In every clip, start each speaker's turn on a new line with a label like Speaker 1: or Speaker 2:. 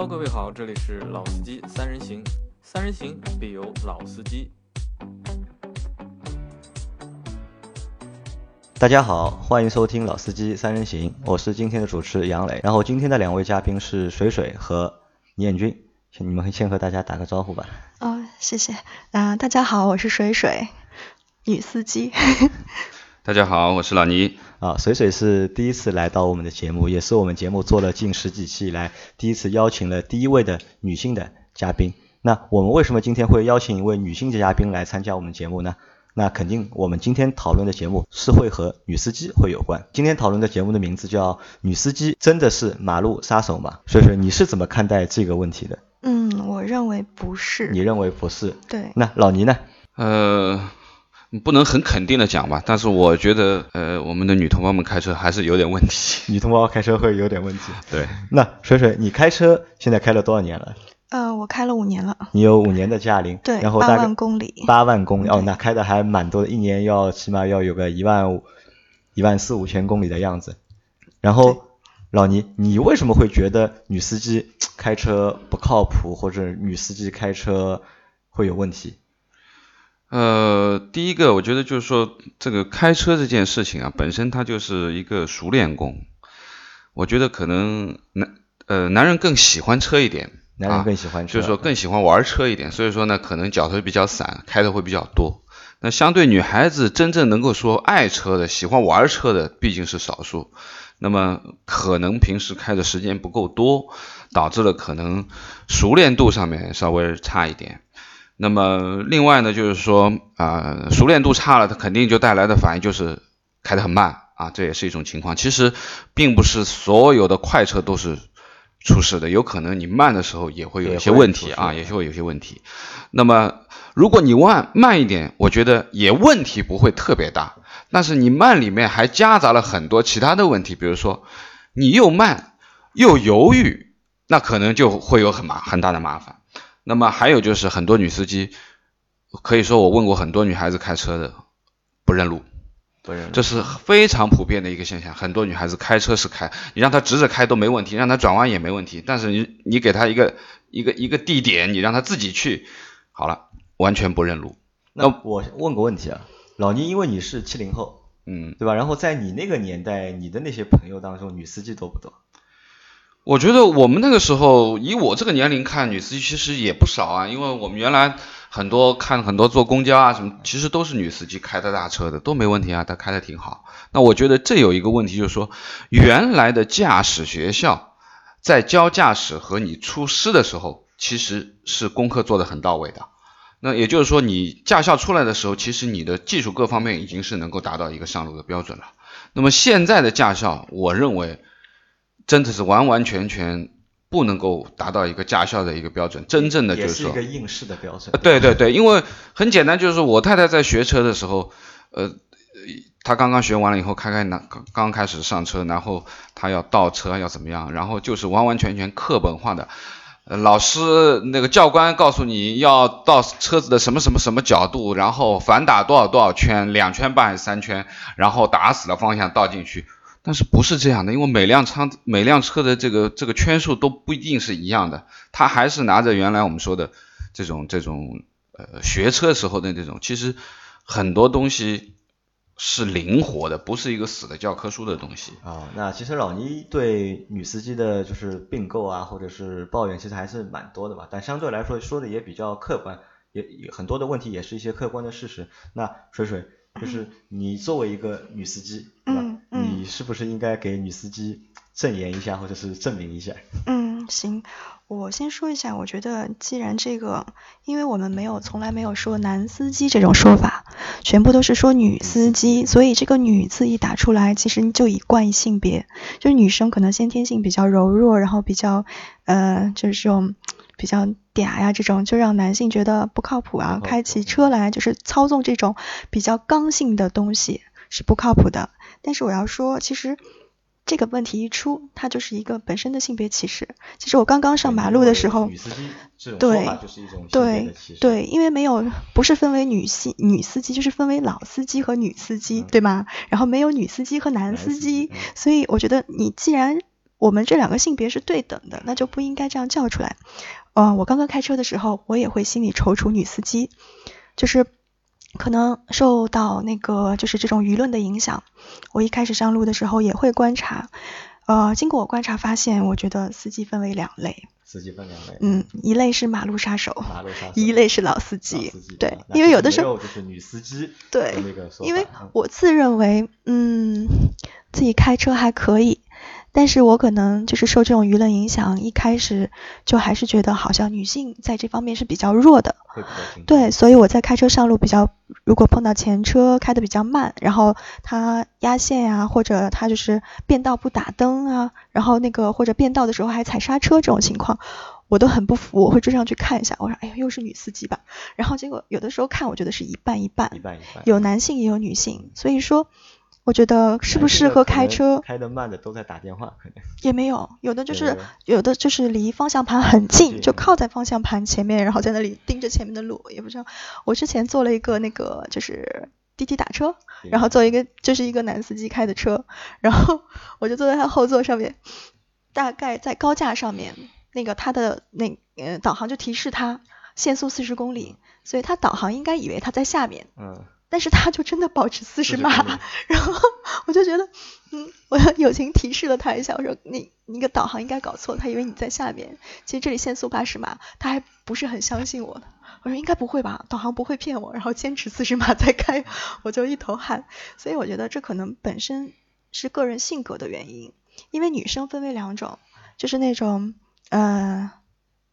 Speaker 1: Hello，各位好，这里是老司机三人行，三人行必有老司机。
Speaker 2: 大家好，欢迎收听老司机三人行，我是今天的主持杨磊。然后今天的两位嘉宾是水水和倪彦军，请你们先和大家打个招呼吧。
Speaker 3: 哦，谢谢。啊、大家好，我是水水，女司机。
Speaker 4: 大家好，我是老倪。
Speaker 2: 啊，水水是第一次来到我们的节目，也是我们节目做了近十几期以来第一次邀请了第一位的女性的嘉宾。那我们为什么今天会邀请一位女性的嘉宾来参加我们节目呢？那肯定我们今天讨论的节目是会和女司机会有关。今天讨论的节目的名字叫《女司机真的是马路杀手吗》？水水，你是怎么看待这个问题的？
Speaker 3: 嗯，我认为不是。
Speaker 2: 你认为不是？
Speaker 3: 对。
Speaker 2: 那老倪呢？
Speaker 4: 呃，不能很肯定的讲吧，但是我觉得，呃，我们的女同胞们开车还是有点问题。
Speaker 2: 女同胞开车会有点问题。
Speaker 4: 对。
Speaker 2: 那水水，你开车现在开了多少年了？
Speaker 3: 呃，我开了五年了。
Speaker 2: 你有五年的驾龄，
Speaker 3: 对，
Speaker 2: 然后大概
Speaker 3: 八万公里。
Speaker 2: 八万公里哦，那开的还蛮多的，一年要起码要有个一万五、一万四五千公里的样子。然后老倪，你为什么会觉得女司机开车不靠谱，或者女司机开车会有问题？
Speaker 4: 呃，第一个，我觉得就是说，这个开车这件事情啊，本身它就是一个熟练工。我觉得可能男呃男人更喜欢车一点。
Speaker 2: 男人更喜欢车，
Speaker 4: 就是说更喜欢玩车一点，所以说呢，可能脚头比较散，开的会比较多。那相对女孩子真正能够说爱车的、喜欢玩车的，毕竟是少数。那么可能平时开的时间不够多，导致了可能熟练度上面稍微差一点。那么另外呢，就是说啊、呃，熟练度差了，它肯定就带来的反应就是开得很慢啊，这也是一种情况。其实并不是所有的快车都是。出事的有可能你慢的时候也会有一些问题啊，也会有些问题。那么如果你慢慢一点，我觉得也问题不会特别大。但是你慢里面还夹杂了很多其他的问题，比如说你又慢又犹豫，那可能就会有很麻很大的麻烦。那么还有就是很多女司机，可以说我问过很多女孩子开车的不认路。不认路这是非常普遍的一个现象，很多女孩子开车是开，你让她直着开都没问题，让她转弯也没问题，但是你你给她一个一个一个地点，你让她自己去，好了，完全不认路。
Speaker 2: 那我问个问题啊，老倪，因为你是七零后，
Speaker 4: 嗯，
Speaker 2: 对吧？然后在你那个年代，你的那些朋友当中，女司机多不多？
Speaker 4: 我觉得我们那个时候，以我这个年龄看，女司机其实也不少啊，因为我们原来。很多看很多坐公交啊什么，其实都是女司机开的大车的，都没问题啊，她开的挺好。那我觉得这有一个问题，就是说原来的驾驶学校在教驾驶和你出师的时候，其实是功课做的很到位的。那也就是说，你驾校出来的时候，其实你的技术各方面已经是能够达到一个上路的标准了。那么现在的驾校，我认为真的是完完全全。不能够达到一个驾校的一个标准，真正的就是
Speaker 2: 说，是一个应试的标准。
Speaker 4: 对对对，因为很简单，就是说我太太在学车的时候，呃，她刚刚学完了以后，开开那刚刚开始上车，然后她要倒车要怎么样，然后就是完完全全课本化的，呃，老师那个教官告诉你要到车子的什么什么什么角度，然后反打多少多少圈，两圈半还是三圈，然后打死了方向倒进去。但是不是这样的？因为每辆车每辆车的这个这个圈数都不一定是一样的，他还是拿着原来我们说的这种这种呃学车时候的那种，其实很多东西是灵活的，不是一个死的教科书的东西
Speaker 2: 啊。那其实老倪对女司机的就是并购啊，或者是抱怨，其实还是蛮多的吧。但相对来说说的也比较客观，也很多的问题也是一些客观的事实。那水水。就是你作为一个女司机，
Speaker 3: 嗯，
Speaker 2: 你是不是应该给女司机证言一下，或者是证明一下？
Speaker 3: 嗯，行，我先说一下，我觉得既然这个，因为我们没有从来没有说男司机这种说法，全部都是说女司机，所以这个女字一打出来，其实就以冠性别，就是女生可能先天性比较柔弱，然后比较呃，就是这种比较。嗲呀，这种就让男性觉得不靠谱啊！开起车来就是操纵这种比较刚性的东西是不靠谱的。但是我要说，其实这个问题一出，它就是一个本身的性别歧视。其实我刚刚上马路的时候，对对对，因为没有不是分为女性女司机，就是分为老司机和女司机，对吗？然后没有女司机和男司机，所以我觉得你既然我们这两个性别是对等的，那就不应该这样叫出来。嗯，我刚刚开车的时候，我也会心里踌躇女司机，就是可能受到那个就是这种舆论的影响，我一开始上路的时候也会观察。呃，经过我观察发现，我觉得司机分为两类。
Speaker 2: 司机分两类。
Speaker 3: 嗯，一类是马路杀手，
Speaker 2: 马路杀手。
Speaker 3: 一类是老司机。
Speaker 2: 司机。
Speaker 3: 对，因为有的时
Speaker 2: 候就是女司机。
Speaker 3: 对。因为我自认为，嗯，自己开车还可以。但是我可能就是受这种舆论影响，一开始就还是觉得好像女性在这方面是比较弱的。对，所以我在开车上路比较，如果碰到前车开的比较慢，然后他压线呀，或者他就是变道不打灯啊，然后那个或者变道的时候还踩刹车这种情况，我都很不服，我会追上去看一下。我说，哎呀，又是女司机吧？然后结果有的时候看，我觉得是一半
Speaker 2: 一
Speaker 3: 半，
Speaker 2: 一半一半，
Speaker 3: 有男性也有女性，所以说。我觉得适不适合开车？
Speaker 2: 开的慢的都在打电话，可能
Speaker 3: 也没有，有的就是有的就是离方向盘很近，就靠在方向盘前面，然后在那里盯着前面的路，也不知道。我之前坐了一个那个就是滴滴打车，然后坐一个就是一个男司机开的车，然后我就坐在他后座上面，大概在高架上面，那个他的那呃导航就提示他限速四十公里，所以他导航应该以为他在下面。
Speaker 2: 嗯。
Speaker 3: 但是他就真的保持四十码，然后我就觉得，嗯，我友情提示了他一下，我说你你个导航应该搞错，他以为你在下面，其实这里限速八十码，他还不是很相信我的，我说应该不会吧，导航不会骗我，然后坚持四十码再开，我就一头汗，所以我觉得这可能本身是个人性格的原因，因为女生分为两种，就是那种，呃。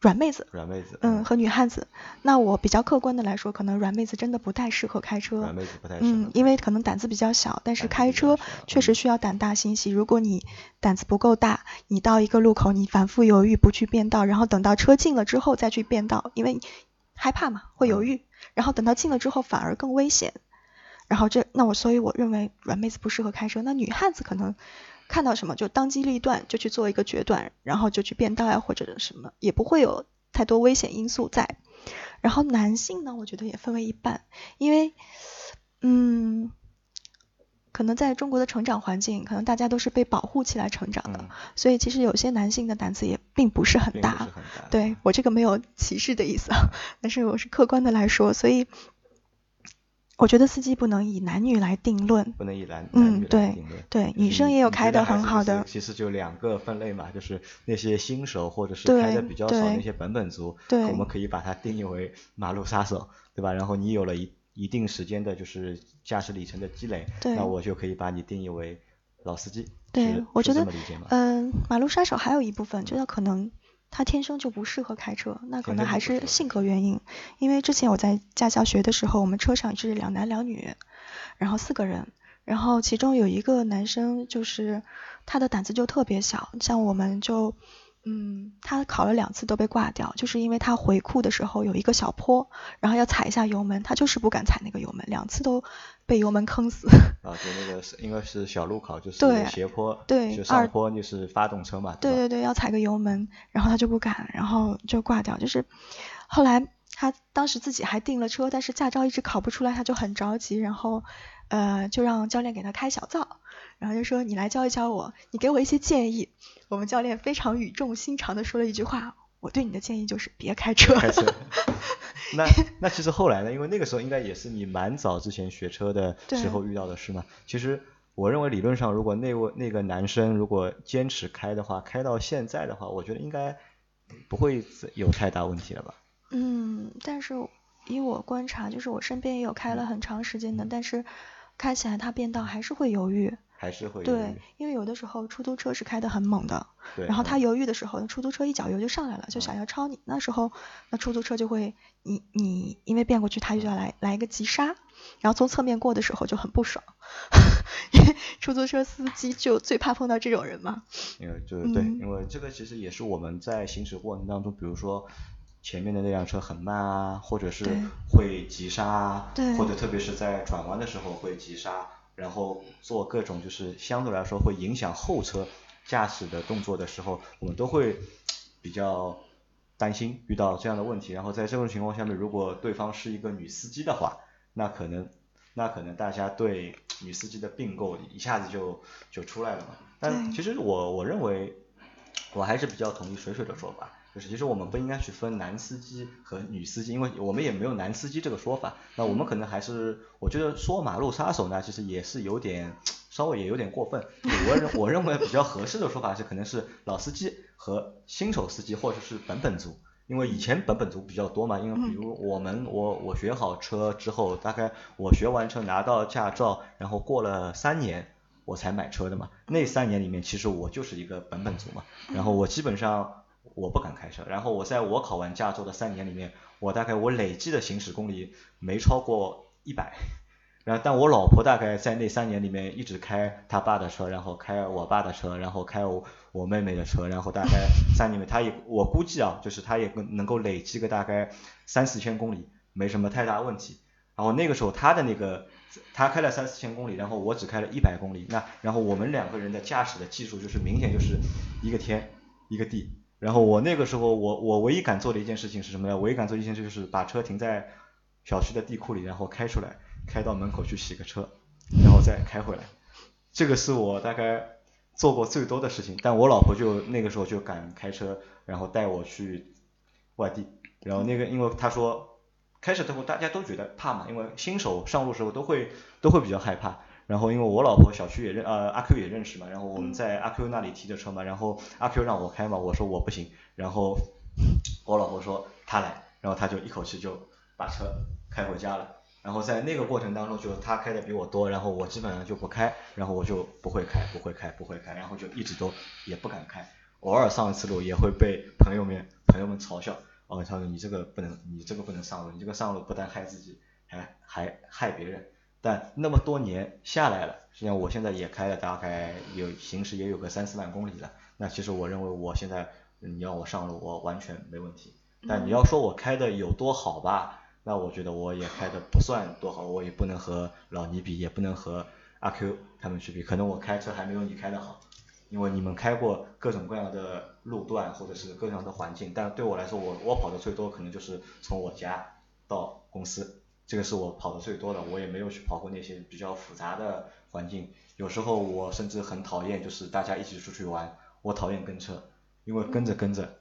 Speaker 3: 软妹子，
Speaker 2: 软妹子，
Speaker 3: 嗯，和女汉子。那我比较客观的来说，可能软妹子真的不太适合开车。
Speaker 2: 软妹子不太适合。嗯，
Speaker 3: 因为可能胆子比较小，但是开车确实需要胆大心细。如果你胆子不够大，你到一个路口你反复犹豫不去变道，然后等到车近了之后再去变道，因为害怕嘛，会犹豫，然后等到近了之后反而更危险。然后这，那我所以我认为软妹子不适合开车。那女汉子可能。看到什么就当机立断，就去做一个决断，然后就去变道呀，或者什么，也不会有太多危险因素在。然后男性呢，我觉得也分为一半，因为，嗯，可能在中国的成长环境，可能大家都是被保护起来成长的，所以其实有些男性的胆子也并不是很大。对我这个没有歧视的意思，但是我是客观的来说，所以。我觉得司机不能以男女来定论，
Speaker 2: 不能以男男女来定论。
Speaker 3: 对，女生也有开的很好的。
Speaker 2: 其实就两个分类嘛，就是那些新手或者是开的比较少那些本本族，我们可以把它定义为马路杀手，对吧？然后你有了一一定时间的就是驾驶里程的积累，那我就可以把你定义为老司机。
Speaker 3: 对，我觉得，
Speaker 2: 嗯，
Speaker 3: 马路杀手还有一部分就是可能。他天生就不适合开车，那可能还是性格原因。因为之前我在驾校学的时候，我们车上是两男两女，然后四个人，然后其中有一个男生就是他的胆子就特别小，像我们就。嗯，他考了两次都被挂掉，就是因为他回库的时候有一个小坡，然后要踩一下油门，他就是不敢踩那个油门，两次都被油门坑死。
Speaker 2: 啊，就那个是应该是小路考，就是斜
Speaker 3: 坡，对，
Speaker 2: 就上坡就是发动车嘛。
Speaker 3: 对对对，要踩个油门，然后他就不敢，然后就挂掉。就是后来他当时自己还订了车，但是驾照一直考不出来，他就很着急，然后呃就让教练给他开小灶。然后就说你来教一教我，你给我一些建议。我们教练非常语重心长的说了一句话，我对你的建议就是别开车。
Speaker 2: 开车。那那其实后来呢？因为那个时候应该也是你蛮早之前学车的时候遇到的事嘛。其实我认为理论上，如果那位那个男生如果坚持开的话，开到现在的话，我觉得应该不会有太大问题了吧？
Speaker 3: 嗯，但是以我观察，就是我身边也有开了很长时间的，但是开起来他变道还是会犹豫。
Speaker 2: 还是会
Speaker 3: 对，因为有的时候出租车是开得很猛的，然后他犹豫的时候，出租车一脚油就上来了，就想要超你，那时候那出租车就会你你因为变过去，他就要来来一个急刹，然后从侧面过的时候就很不爽，因为出租车司机就最怕碰到这种人嘛。
Speaker 2: 因为就是对，因为这个其实也是我们在行驶过程当中，比如说前面的那辆车很慢啊，或者是会急刹啊，或者特别是在转弯的时候会急刹。然后做各种就是相对来说会影响后车驾驶的动作的时候，我们都会比较担心遇到这样的问题。然后在这种情况下面，如果对方是一个女司机的话，那可能那可能大家对女司机的并购一下子就就出来了嘛。但其实我我认为我还是比较同意水水的说法，其实我们不应该去分男司机和女司机，因为我们也没有男司机这个说法。那我们可能还是，我觉得说马路杀手呢，其实也是有点稍微也有点过分。我认我认为比较合适的说法是，可能是老司机和新手司机，或者是本本族。因为以前本本族比较多嘛，因为比如我们我我学好车之后，大概我学完车拿到驾照，然后过了三年我才买车的嘛。那三年里面，其实我就是一个本本族嘛。然后我基本上我不敢开车，然后我在我考完驾照的三年里面，我大概我累计的行驶公里没超过一百。然后，但我老婆大概在那三年里面一直开她爸的车，然后开我爸的车，然后开我我妹妹的车，然后大概 三年里面，她也我估计啊，就是她也能够累积个大概三四千公里，没什么太大问题。然后那个时候她的那个，她开了三四千公里，然后我只开了一百公里，那然后我们两个人的驾驶的技术就是明显就是一个天一个地。然后我那个时候我我唯一敢做的一件事情是什么呢？唯一敢做一件事就是把车停在小区的地库里，然后开出来。开到门口去洗个车，然后再开回来，这个是我大概做过最多的事情。但我老婆就那个时候就敢开车，然后带我去外地。然后那个因为她说开始的时候大家都觉得怕嘛，因为新手上路时候都会都会比较害怕。然后因为我老婆小区也认呃阿 Q 也认识嘛，然后我们在阿 Q 那里提的车嘛，然后阿 Q 让我开嘛，我说我不行。然后我老婆说她来，然后她就一口气就把车开回家了。然后在那个过程当中，就他开的比我多，然后我基本上就不开，然后我就不会开，不会开，不会开，然后就一直都也不敢开，偶尔上一次路也会被朋友们朋友们嘲笑，哦，他说你这个不能，你这个不能上路，你这个上路不但害自己，还还害别人。但那么多年下来了，实际上我现在也开了大概有行驶也有个三四万公里了，那其实我认为我现在你要我上路，我完全没问题。但你要说我开的有多好吧？那我觉得我也开的不算多好，我也不能和老倪比，也不能和阿 Q 他们去比，可能我开车还没有你开的好，因为你们开过各种各样的路段或者是各样的环境，但对我来说，我我跑的最多可能就是从我家到公司，这个是我跑的最多的，我也没有去跑过那些比较复杂的环境，有时候我甚至很讨厌就是大家一起出去玩，我讨厌跟车，因为跟着跟着。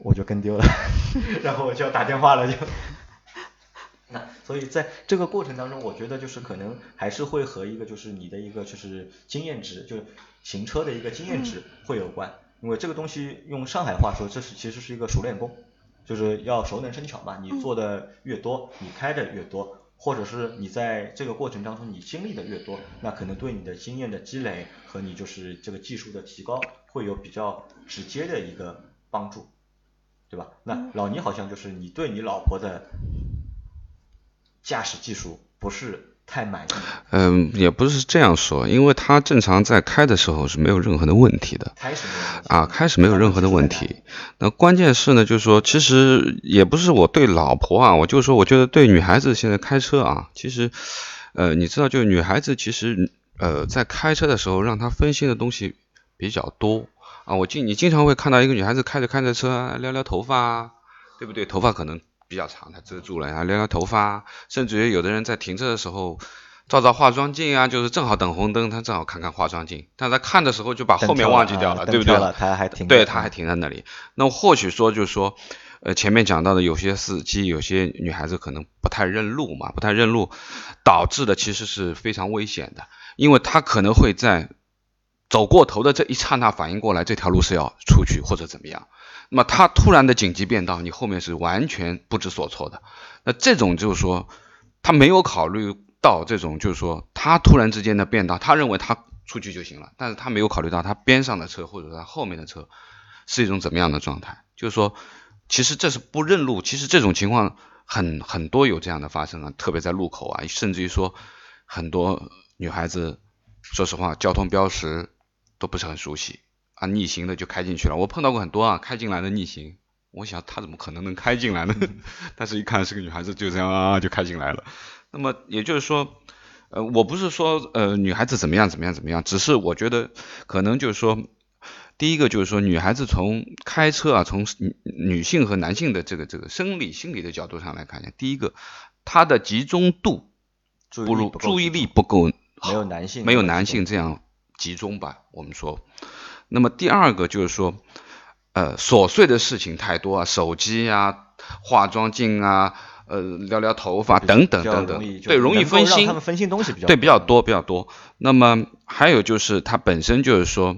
Speaker 2: 我就跟丢了，然后我就要打电话了，就。那所以在这个过程当中，我觉得就是可能还是会和一个就是你的一个就是经验值，就行车的一个经验值会有关。因为这个东西用上海话说，这是其实是一个熟练工，就是要熟能生巧嘛。你做的越多，你开的越多，或者是你在这个过程当中你经历的越多，那可能对你的经验的积累和你就是这个技术的提高会有比较直接的一个帮助。对吧？那老倪好像就是你对你老婆的驾驶技术不是太满意。
Speaker 4: 嗯，也不是这样说，因为他正常在开的时候是没有任何的问题的。
Speaker 2: 开始
Speaker 4: 啊，开始没有任何的问题。那关键是呢，就是说，其实也不是我对老婆啊，我就说，我觉得对女孩子现在开车啊，其实，呃，你知道，就是女孩子其实呃在开车的时候，让她分心的东西比较多。啊，我经你经常会看到一个女孩子开着开着车撩撩头发啊，对不对？头发可能比较长，它遮住了，然后撩撩头发，甚至于有的人在停车的时候照照化妆镜啊，就是正好等红灯，他正好看看化妆镜，但他看的时候就把后面忘记掉了，对不对？
Speaker 2: 他还停，
Speaker 4: 对，他还停在那里。那或许说就是说，呃，前面讲到的有些司机，有些女孩子可能不太认路嘛，不太认路，导致的其实是非常危险的，因为他可能会在。走过头的这一刹那，反应过来这条路是要出去或者怎么样，那么他突然的紧急变道，你后面是完全不知所措的。那这种就是说，他没有考虑到这种，就是说他突然之间的变道，他认为他出去就行了，但是他没有考虑到他边上的车或者他后面的车是一种怎么样的状态。就是说，其实这是不认路，其实这种情况很很多有这样的发生啊，特别在路口啊，甚至于说很多女孩子，说实话，交通标识。都不是很熟悉啊，逆行的就开进去了。我碰到过很多啊，开进来的逆行，我想他怎么可能能开进来呢？但是一看是个女孩子，就这样啊就开进来了。那么也就是说，呃，我不是说呃女孩子怎么样怎么样怎么样，只是我觉得可能就是说，第一个就是说女孩子从开车啊，从女性和男性的这个这个生理心理的角度上来看一下，第一个她的集中度不如注意力不够，
Speaker 2: 没有男性
Speaker 4: 没有男性这样。集中吧，我们说，那么第二个就是说，呃，琐碎的事情太多啊，手机啊、化妆镜啊、呃，撩撩头发等等等等，对，容易分心，
Speaker 2: 他们分心东西比较
Speaker 4: 对比较多比较多。那么还有就是它本身就是说，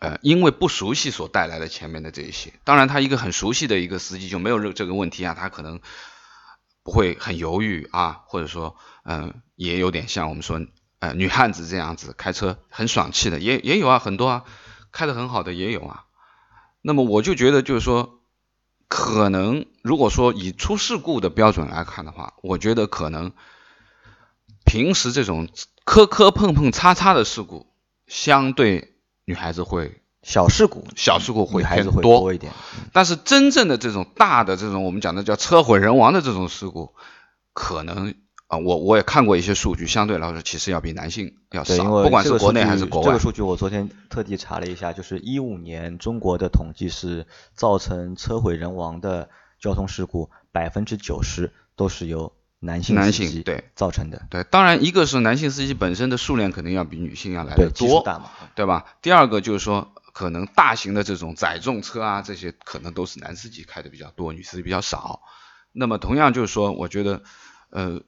Speaker 4: 呃，因为不熟悉所带来的前面的这一些。当然，他一个很熟悉的一个司机就没有这这个问题啊，他可能不会很犹豫啊，或者说，嗯，也有点像我们说。呃，女汉子这样子开车很爽气的，也也有啊，很多啊，开的很好的也有啊。那么我就觉得，就是说，可能如果说以出事故的标准来看的话，我觉得可能平时这种磕磕碰碰、擦擦的事故，相对女孩子会
Speaker 2: 小事故，
Speaker 4: 小事故会
Speaker 2: 偏
Speaker 4: 多
Speaker 2: 一点。
Speaker 4: 但是真正的这种大的这种我们讲的叫车毁人亡的这种事故，可能。啊，我我也看过一些数据，相对来说其实要比男性要少，不管是国内还是国外。
Speaker 2: 这个数据我昨天特地查了一下，就是一五年中国的统计是造成车毁人亡的交通事故百分之九十都是由男性
Speaker 4: 男性对
Speaker 2: 造成的。
Speaker 4: 对，当然一个是男性司机本身的数量肯定要比女性要来的多，对吧？第二个就是说，可能大型的这种载重车啊，这些可能都是男司机开的比较多，女司机比较少。那么同样就是说，我觉得。呃，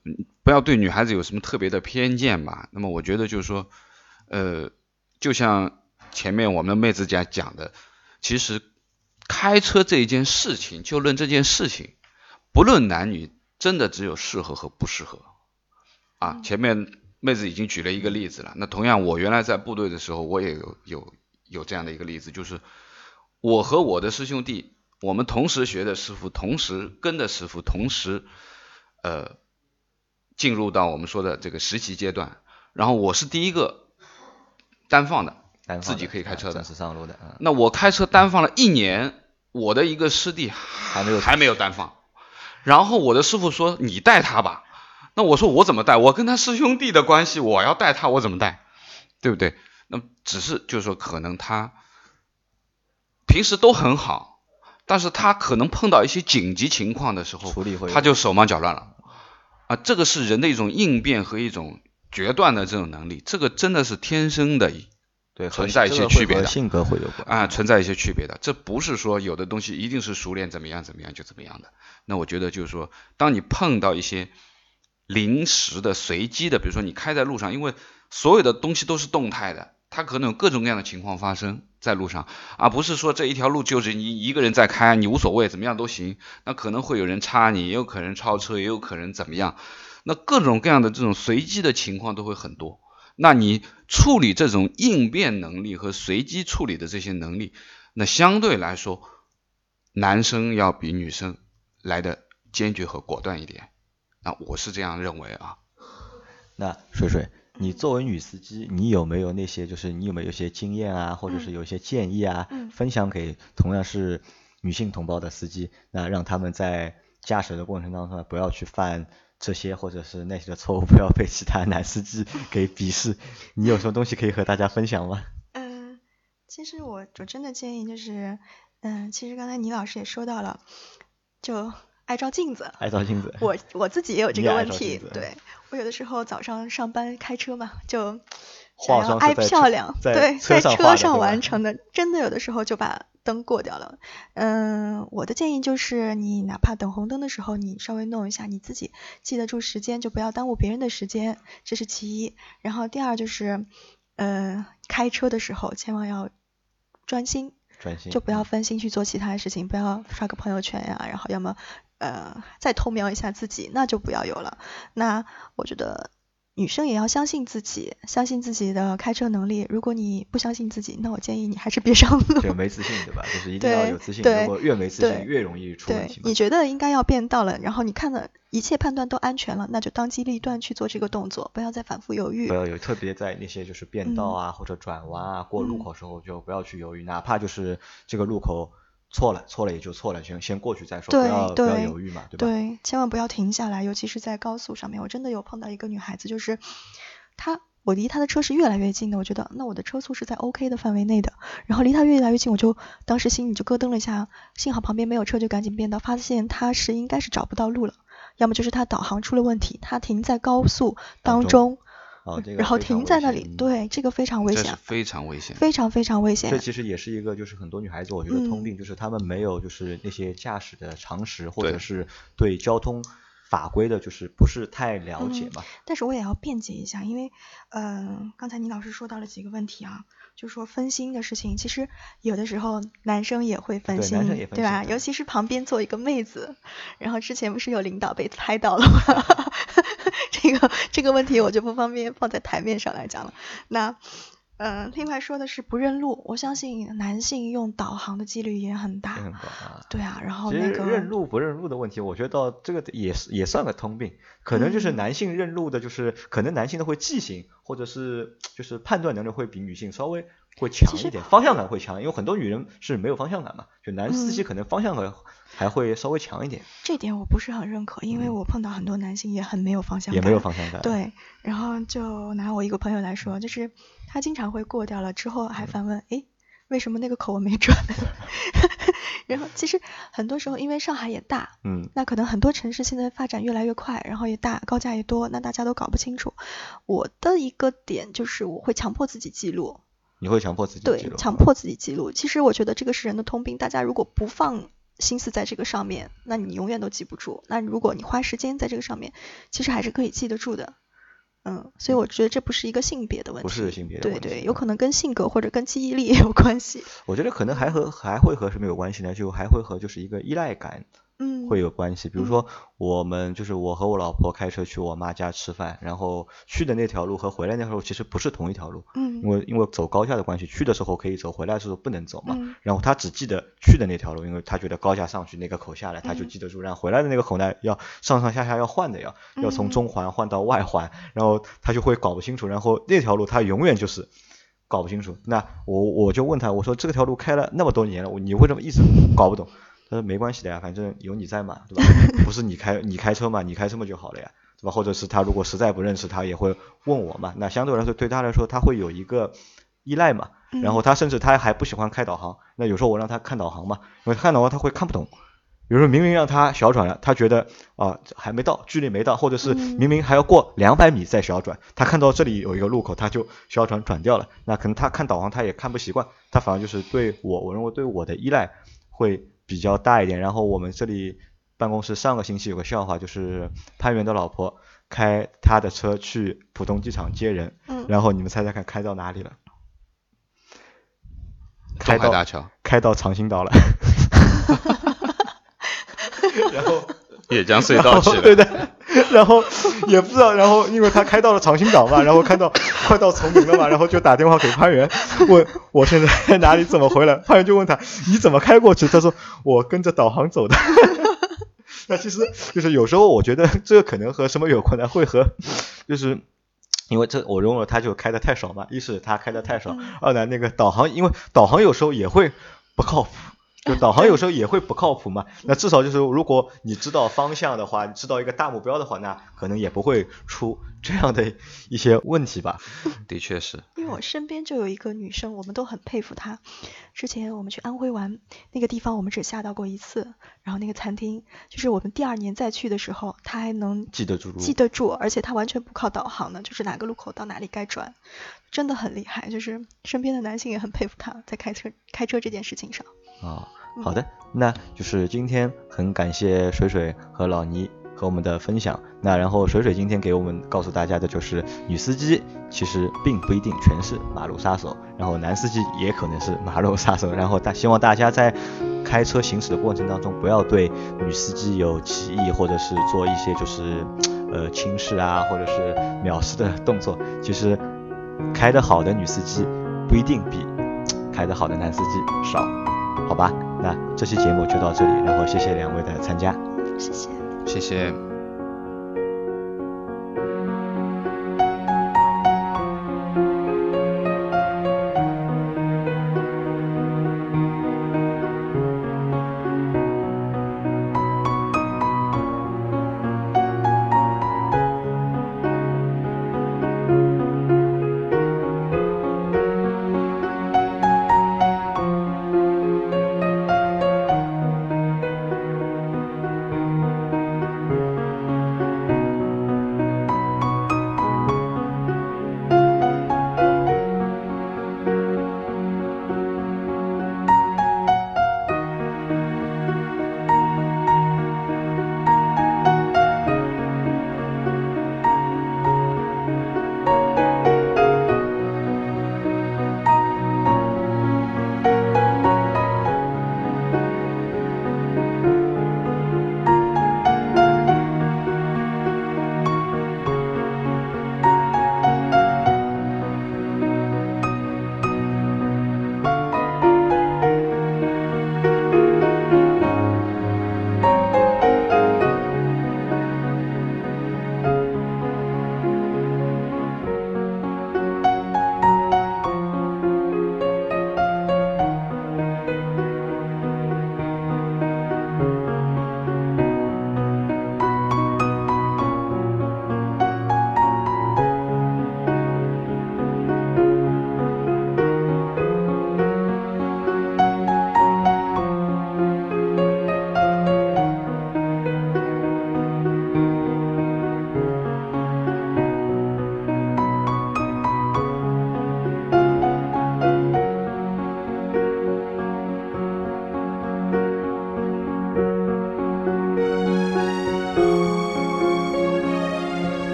Speaker 4: 不要对女孩子有什么特别的偏见吧。那么我觉得就是说，呃，就像前面我们妹子家讲的，其实开车这一件事情，就论这件事情，不论男女，真的只有适合和不适合。啊，前面妹子已经举了一个例子了。那同样，我原来在部队的时候，我也有有有这样的一个例子，就是我和我的师兄弟，我们同时学的师傅，同时跟的师傅，同时，呃。进入到我们说的这个实习阶段，然后我是第一个单放的，自己可以开车的，
Speaker 2: 上路的。
Speaker 4: 那我开车单放了一年，我的一个师弟
Speaker 2: 还没有
Speaker 4: 还没有单放，然后我的师傅说你带他吧，那我说我怎么带？我跟他师兄弟的关系，我要带他，我怎么带？对不对？那只是就是说，可能他平时都很好，但是他可能碰到一些紧急情况的时候，
Speaker 2: 处理会
Speaker 4: 他就手忙脚乱了。啊，这个是人的一种应变和一种决断的这种能力，这个真的是天生的，
Speaker 2: 对，
Speaker 4: 存在一些区别的，
Speaker 2: 性格会有关
Speaker 4: 啊，存在一些区别的，这不是说有的东西一定是熟练怎么样怎么样就怎么样的。那我觉得就是说，当你碰到一些临时的、随机的，比如说你开在路上，因为所有的东西都是动态的，它可能有各种各样的情况发生在路上，而不是说这一条路就是你一个人在开，你无所谓，怎么样都行。那可能会有人插你，也有可能超车，也有可能怎么样。那各种各样的这种随机的情况都会很多。那你处理这种应变能力和随机处理的这些能力，那相对来说，男生要比女生来的坚决和果断一点。那我是这样认为啊。
Speaker 2: 那水水。你作为女司机，你有没有那些就是你有没有一些经验啊，或者是有一些建议啊，分享给同样是女性同胞的司机，那让他们在驾驶的过程当中不要去犯这些或者是那些的错误，不要被其他男司机给鄙视。你有什么东西可以和大家分享吗？
Speaker 3: 嗯，其实我我真的建议就是，嗯，其实刚才倪老师也说到了，就。爱照镜子，
Speaker 2: 爱照镜子。
Speaker 3: 我我自己也有这个问题，对我有的时候早上上班开车嘛，就想要爱漂亮，对，在车上完成的，真的有的时候就把灯过掉了。嗯，我的建议就是，你哪怕等红灯的时候，你稍微弄一下，你自己记得住时间，就不要耽误别人的时间，这是其一。然后第二就是，嗯，开车的时候千万要专心，
Speaker 2: 专心，
Speaker 3: 就不要分心去做其他的事情，不要刷个朋友圈呀，然后要么。呃，再偷瞄一下自己，那就不要有了。那我觉得女生也要相信自己，相信自己的开车能力。如果你不相信自己，那我建议你还是别上路。
Speaker 2: 就没自信，对吧？就是一定要有自信。如果越没自信，越容易出问题。
Speaker 3: 你觉得应该要变道了，然后你看的一切判断都安全了，那就当机立断去做这个动作，不要再反复犹豫。
Speaker 2: 不要有特别在那些就是变道啊或者转弯啊过路口时候就不要去犹豫，哪怕就是这个路口。错了，错了也就错了，先先过去再说，不要不要犹豫嘛，对吧？
Speaker 3: 对，千万不要停下来，尤其是在高速上面。我真的有碰到一个女孩子，就是她，我离她的车是越来越近的，我觉得那我的车速是在 OK 的范围内的，然后离她越来越近，我就当时心里就咯噔了一下，幸好旁边没有车，就赶紧变道，发现她是应该是找不到路了，要么就是她导航出了问题，她停在高速当中，
Speaker 2: 哦，这个
Speaker 3: 然后停在那里，对，这个非常危
Speaker 4: 这是
Speaker 3: 险，
Speaker 4: 非常危险。
Speaker 3: 非常非常危险。
Speaker 2: 这其实也是一个，就是很多女孩子我觉得通
Speaker 3: 嗯
Speaker 2: 病，就是她们没有就是那些驾驶的常识，或者是对交通法规的，就是不是太了解
Speaker 3: 嗯
Speaker 2: 嘛。
Speaker 3: 但是我也要辩解一下，因为，嗯、刚才倪老师说到了几个问题啊，就说分心的事情，其实有的时候男生也会分心，
Speaker 2: 对
Speaker 3: 吧？尤其是旁边坐一个妹子，然后之前不是有领导被猜到了吗？这个这个问题我就不方便放在台面上来讲了。那，嗯、另外说的是不认路，我相信男性用导航的几率也很大。
Speaker 2: 很啊。
Speaker 3: 对啊，然后那个
Speaker 2: 认路不认路的问题，我觉得到这个也是也算个通病，可能就是
Speaker 3: 嗯
Speaker 2: 男性认路的，就是可能男性的会记性，或者是就是判断能力会比女性稍微会强一点，方向感会强，因为很多女人是没有方向感嘛，就男司机
Speaker 3: 嗯
Speaker 2: 可能方向感还会稍微强一点，
Speaker 3: 这点我不是很认可，因为
Speaker 2: 嗯
Speaker 3: 我碰到很多男性也很没有方向感，
Speaker 2: 也没有方向感。，
Speaker 3: 对，然后就拿我一个朋友来说，就是他经常会过掉了之后还反问，诶，为什么那个口我没转？然后其实很多时候因为上海也大，
Speaker 2: 嗯，
Speaker 3: 那可能很多城市现在发展越来越快，然后也大，高架也多，那大家都搞不清楚。我的一个点就是我会强迫自己记录，
Speaker 2: 你会强迫自己记
Speaker 3: 对，强迫自己记录。其实我觉得这个是人的通病，大家如果不放心思在这个上面，那你永远都记不住。那如果你花时间在这个上面，其实还是可以记得住的。嗯，所以我觉得这不是一个性别的问题，
Speaker 2: 不是性别的
Speaker 3: 对对，
Speaker 2: 问题
Speaker 3: 有可能跟性格或者跟记忆力也有关系。
Speaker 2: 我觉得可能还和还会和什么有关系呢？就还会和就是一个依赖感
Speaker 3: 嗯，
Speaker 2: 会有关系。比如说我们就是我和我老婆开车去我妈家吃饭，然后去的那条路和回来那条路其实不是同一条路，
Speaker 3: 嗯
Speaker 2: 因为因为走高架的关系，去的时候可以走，回来的时候不能走嘛。
Speaker 3: 嗯
Speaker 2: 然后他只记得去的那条路，因为他觉得高架上去那个口下来，他就
Speaker 3: 嗯
Speaker 2: 记得住。然后回来的那个口呢，要上上下下要换的要，要从
Speaker 3: 嗯
Speaker 2: 中环换到外环，然后他就会搞不清楚。然后那条路他永远就是搞不清楚。那我我就问他，我说这条路开了那么多年了，你为什么一直搞不懂？他说没关系的呀，反正有你在嘛，对吧？不是你开你开车嘛，你开车嘛就好了呀，对吧？或者是他如果实在不认识，他也会问我嘛。那相对来说对他来说，他会有一个依赖嘛。然后他甚至他还不喜欢开导航，那有时候我让他看导航嘛，因为看导航他会看不懂。比如说明明让他小转了，他觉得啊还没到，距离没到，或者是
Speaker 3: 嗯
Speaker 2: 明明还要过两百米再小转，他看到这里有一个路口，他就小转转掉了。那可能他看导航他也看不习惯，他反而就是对我，我认为对我的依赖会比较大一点。然后我们这里办公室上个星期有个笑话，就是潘源的老婆开他的车去浦东机场接人，
Speaker 3: 嗯
Speaker 2: 然后你们猜猜看开到哪里了？开到
Speaker 4: 大桥，
Speaker 2: 开到长兴岛了，然后
Speaker 4: 叶江隧道去了。
Speaker 2: 对的，然后也不知道，然后因为他开到了长兴岛嘛，然后看到快到崇明了嘛，然后就打电话给潘源，问我现在在哪里，怎么回来？潘源就问他你怎么开过去？他说我跟着导航走的。那其实就是有时候我觉得这个可能和什么有关呢？会和就是。因为这我认为他就开的太少嘛，一是他开的太少，二呢那个导航，因为导航有时候也会不靠谱，就导航有时候也会不靠谱嘛。那至少就是如果你知道方向的话，你知道一个大目标的话，那可能也不会出这样的一些问题吧。
Speaker 4: 的确是，
Speaker 3: 因为我身边就有一个女生，我们都很佩服她。之前我们去安徽玩，那个地方我们只下到过一次，然后那个餐厅，就是我们第二年再去的时候，她还能
Speaker 2: 记得住
Speaker 3: 记得住，而且她完全不靠导航的，就是哪个路口到哪里该转，真的很厉害。就是身边的男性也很佩服她在开车开车这件事情上。
Speaker 2: 啊、好的，那就是今天很感谢水水和老倪和我们的分享。那然后水水今天给我们告诉大家的就是，女司机其实并不一定全是马路杀手，然后男司机也可能是马路杀手。然后大希望大家在开车行驶的过程当中，不要对女司机有歧义，或者是做一些就是呃轻视啊，或者是藐视的动作。其实开得好的女司机不一定比开得好的男司机少。好吧，那这期节目就到这里，然后谢谢两位的参加。
Speaker 3: 谢谢。
Speaker 4: 谢谢。